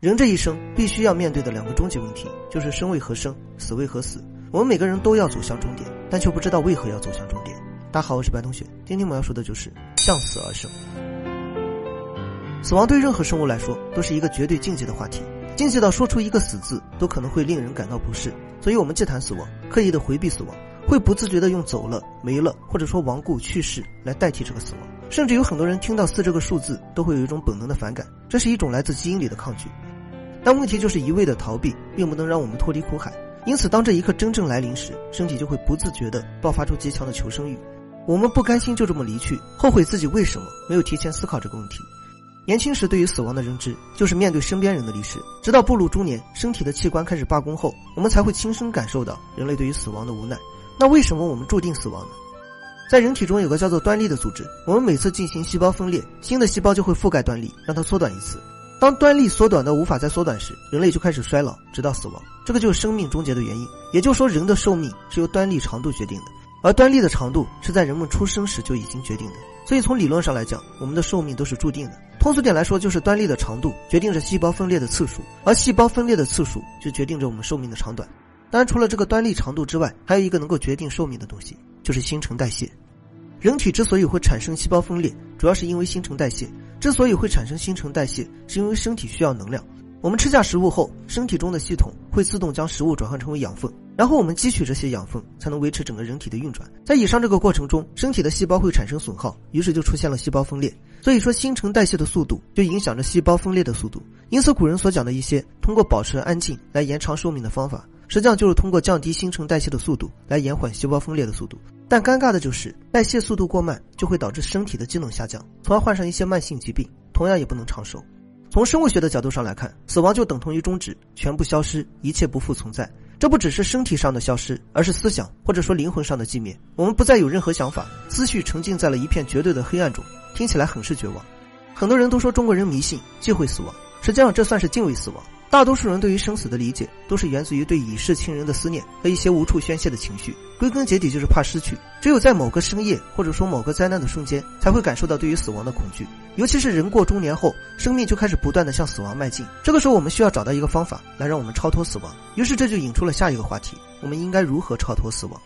人这一生必须要面对的两个终极问题，就是生为何生，死为何死。我们每个人都要走向终点，但却不知道为何要走向终点。大家好，我是白同学，今天我要说的就是向死而生。死亡对任何生物来说都是一个绝对禁忌的话题，禁忌到说出一个死字都可能会令人感到不适。所以，我们忌谈死亡，刻意的回避死亡，会不自觉的用走了、没了，或者说亡故、去世来代替这个死亡。甚至有很多人听到四这个数字都会有一种本能的反感，这是一种来自基因里的抗拒。但问题就是一味的逃避，并不能让我们脱离苦海。因此，当这一刻真正来临时，身体就会不自觉地爆发出极强的求生欲。我们不甘心就这么离去，后悔自己为什么没有提前思考这个问题。年轻时对于死亡的认知，就是面对身边人的离世。直到步入中年，身体的器官开始罢工后，我们才会亲身感受到人类对于死亡的无奈。那为什么我们注定死亡呢？在人体中有个叫做端粒的组织，我们每次进行细胞分裂，新的细胞就会覆盖端粒，让它缩短一次。当端粒缩短到无法再缩短时，人类就开始衰老，直到死亡。这个就是生命终结的原因。也就是说，人的寿命是由端粒长度决定的，而端粒的长度是在人们出生时就已经决定的。所以从理论上来讲，我们的寿命都是注定的。通俗点来说，就是端粒的长度决定着细胞分裂的次数，而细胞分裂的次数就决定着我们寿命的长短。当然，除了这个端粒长度之外，还有一个能够决定寿命的东西，就是新陈代谢。人体之所以会产生细胞分裂，主要是因为新陈代谢。之所以会产生新陈代谢，是因为身体需要能量。我们吃下食物后，身体中的系统会自动将食物转换成为养分，然后我们汲取这些养分，才能维持整个人体的运转。在以上这个过程中，身体的细胞会产生损耗，于是就出现了细胞分裂。所以说，新陈代谢的速度就影响着细胞分裂的速度。因此，古人所讲的一些通过保持安静来延长寿命的方法，实际上就是通过降低新陈代谢的速度来延缓细胞分裂的速度。但尴尬的就是代谢速度过慢，就会导致身体的机能下降，从而患上一些慢性疾病，同样也不能长寿。从生物学的角度上来看，死亡就等同于终止，全部消失，一切不复存在。这不只是身体上的消失，而是思想或者说灵魂上的寂灭。我们不再有任何想法，思绪沉浸在了一片绝对的黑暗中，听起来很是绝望。很多人都说中国人迷信，忌讳死亡，实际上这算是敬畏死亡。大多数人对于生死的理解，都是源自于对已逝亲人的思念和一些无处宣泄的情绪。归根结底就是怕失去。只有在某个深夜，或者说某个灾难的瞬间，才会感受到对于死亡的恐惧。尤其是人过中年后，生命就开始不断的向死亡迈进。这个时候，我们需要找到一个方法来让我们超脱死亡。于是这就引出了下一个话题：我们应该如何超脱死亡？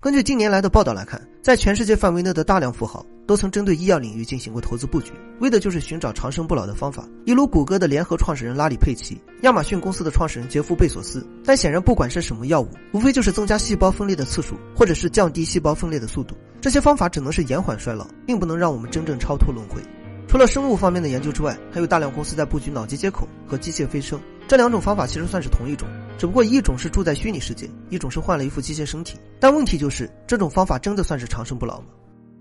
根据近年来的报道来看，在全世界范围内的大量富豪都曾针对医药领域进行过投资布局，为的就是寻找长生不老的方法。例如，谷歌的联合创始人拉里·佩奇，亚马逊公司的创始人杰夫·贝索斯。但显然，不管是什么药物，无非就是增加细胞分裂的次数，或者是降低细胞分裂的速度。这些方法只能是延缓衰老，并不能让我们真正超脱轮回。除了生物方面的研究之外，还有大量公司在布局脑机接口和机械飞升。这两种方法其实算是同一种。只不过一种是住在虚拟世界，一种是换了一副机械身体。但问题就是，这种方法真的算是长生不老吗？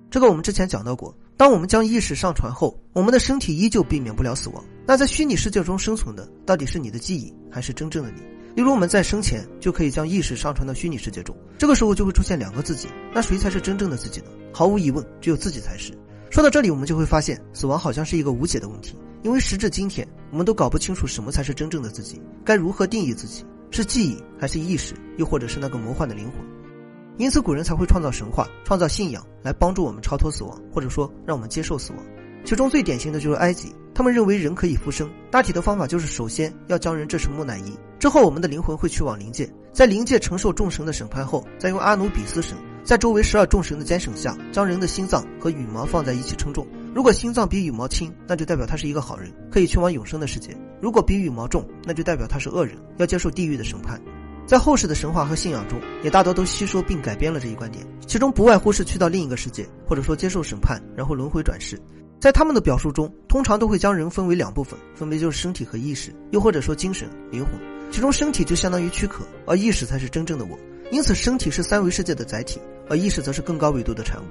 这个我们之前讲到过。当我们将意识上传后，我们的身体依旧避免不了死亡。那在虚拟世界中生存的，到底是你的记忆，还是真正的你？例如我们在生前就可以将意识上传到虚拟世界中，这个时候就会出现两个自己。那谁才是真正的自己呢？毫无疑问，只有自己才是。说到这里，我们就会发现，死亡好像是一个无解的问题，因为时至今天，我们都搞不清楚什么才是真正的自己，该如何定义自己。是记忆还是意识，又或者是那个魔幻的灵魂？因此，古人才会创造神话、创造信仰来帮助我们超脱死亡，或者说让我们接受死亡。其中最典型的就是埃及，他们认为人可以复生。大体的方法就是，首先要将人制成木乃伊，之后我们的灵魂会去往灵界，在灵界承受众神的审判后，再用阿努比斯神在周围十二众神的监审下，将人的心脏和羽毛放在一起称重。如果心脏比羽毛轻，那就代表他是一个好人，可以去往永生的世界；如果比羽毛重，那就代表他是恶人，要接受地狱的审判。在后世的神话和信仰中，也大多都吸收并改编了这一观点，其中不外乎是去到另一个世界，或者说接受审判，然后轮回转世。在他们的表述中，通常都会将人分为两部分，分别就是身体和意识，又或者说精神、灵魂。其中身体就相当于躯壳，而意识才是真正的我。因此，身体是三维世界的载体，而意识则是更高维度的产物。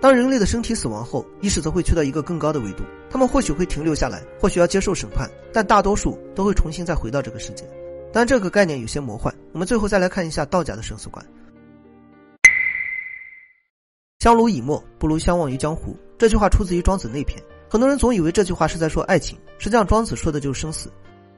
当人类的身体死亡后，意识则会去到一个更高的维度，他们或许会停留下来，或许要接受审判，但大多数都会重新再回到这个世界。但这个概念有些魔幻。我们最后再来看一下道家的生死观：相濡以沫，不如相忘于江湖。这句话出自于《庄子》那篇。很多人总以为这句话是在说爱情，实际上庄子说的就是生死。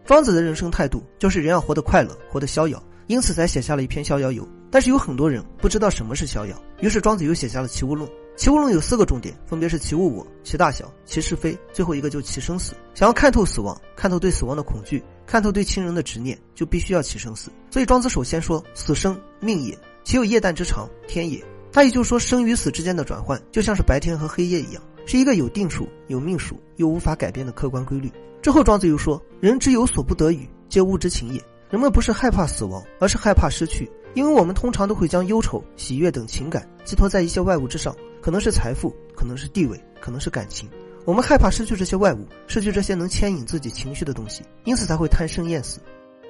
庄子的人生态度就是人要活得快乐，活得逍遥，因此才写下了一篇《逍遥游》。但是有很多人不知道什么是逍遥，于是庄子又写下了《齐物论》。齐物论有四个重点，分别是其物我、其大小、其是非，最后一个就其生死。想要看透死亡，看透对死亡的恐惧，看透对亲人的执念，就必须要其生死。所以庄子首先说：“死生，命也。其有夜旦之长，天也。”他也就是说，生与死之间的转换，就像是白天和黑夜一样，是一个有定数、有命数又无法改变的客观规律。之后，庄子又说：“人之有所不得与，皆物之情也。人们不是害怕死亡，而是害怕失去。因为我们通常都会将忧愁、喜悦等情感寄托在一些外物之上，可能是财富，可能是地位，可能是感情。我们害怕失去这些外物，失去这些能牵引自己情绪的东西，因此才会贪生厌死。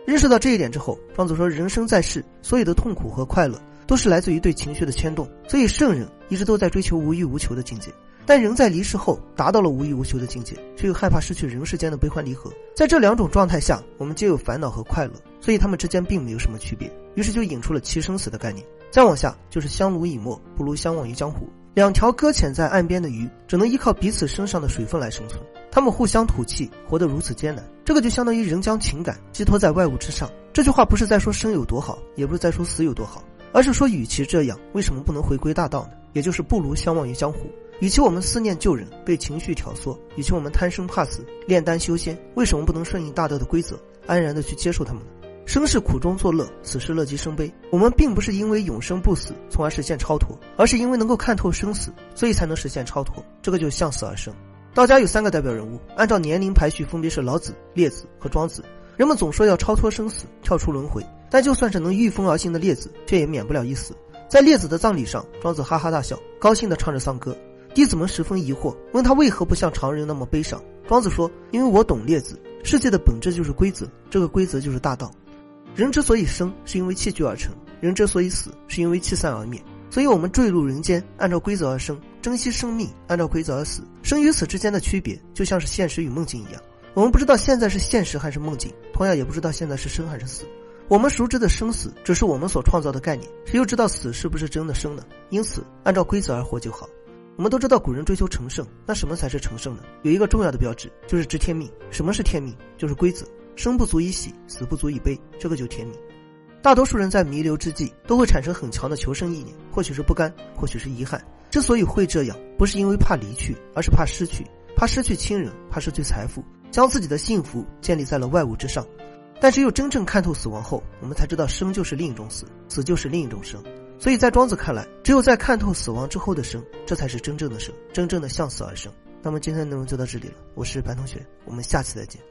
认识到这一点之后，庄子说：人生在世，所有的痛苦和快乐。”都是来自于对情绪的牵动，所以圣人一直都在追求无欲无求的境界。但人在离世后达到了无欲无求的境界，却又害怕失去人世间的悲欢离合。在这两种状态下，我们皆有烦恼和快乐，所以他们之间并没有什么区别。于是就引出了其生死的概念。再往下就是相濡以沫，不如相忘于江湖。两条搁浅在岸边的鱼，只能依靠彼此身上的水分来生存。他们互相吐气，活得如此艰难。这个就相当于人将情感寄托在外物之上。这句话不是在说生有多好，也不是在说死有多好。而是说，与其这样，为什么不能回归大道呢？也就是不如相忘于江湖。与其我们思念旧人，被情绪挑唆；与其我们贪生怕死，炼丹修仙，为什么不能顺应大道的规则，安然的去接受他们呢？生是苦中作乐，死是乐极生悲。我们并不是因为永生不死，从而实现超脱，而是因为能够看透生死，所以才能实现超脱。这个就向死而生。道家有三个代表人物，按照年龄排序，分别是老子、列子和庄子。人们总说要超脱生死，跳出轮回。但就算是能御风而行的列子，却也免不了一死。在列子的葬礼上，庄子哈哈大笑，高兴地唱着丧歌。弟子们十分疑惑，问他为何不像常人那么悲伤。庄子说：“因为我懂列子，世界的本质就是规则，这个规则就是大道。人之所以生，是因为气聚而成；人之所以死，是因为气散而灭。所以，我们坠入人间，按照规则而生；珍惜生命，按照规则而死。生与死之间的区别，就像是现实与梦境一样。我们不知道现在是现实还是梦境，同样也不知道现在是生还是死。”我们熟知的生死只是我们所创造的概念，谁又知道死是不是真的生呢？因此，按照规则而活就好。我们都知道古人追求成圣，那什么才是成圣呢？有一个重要的标志，就是知天命。什么是天命？就是规则。生不足以喜，死不足以悲，这个就天命。大多数人在弥留之际，都会产生很强的求生意念，或许是不甘，或许是遗憾。之所以会这样，不是因为怕离去，而是怕失去，怕失去亲人，怕失去财富，将自己的幸福建立在了外物之上。但只有真正看透死亡后，我们才知道生就是另一种死，死就是另一种生。所以在庄子看来，只有在看透死亡之后的生，这才是真正的生，真正的向死而生。那么今天的内容就到这里了，我是白同学，我们下期再见。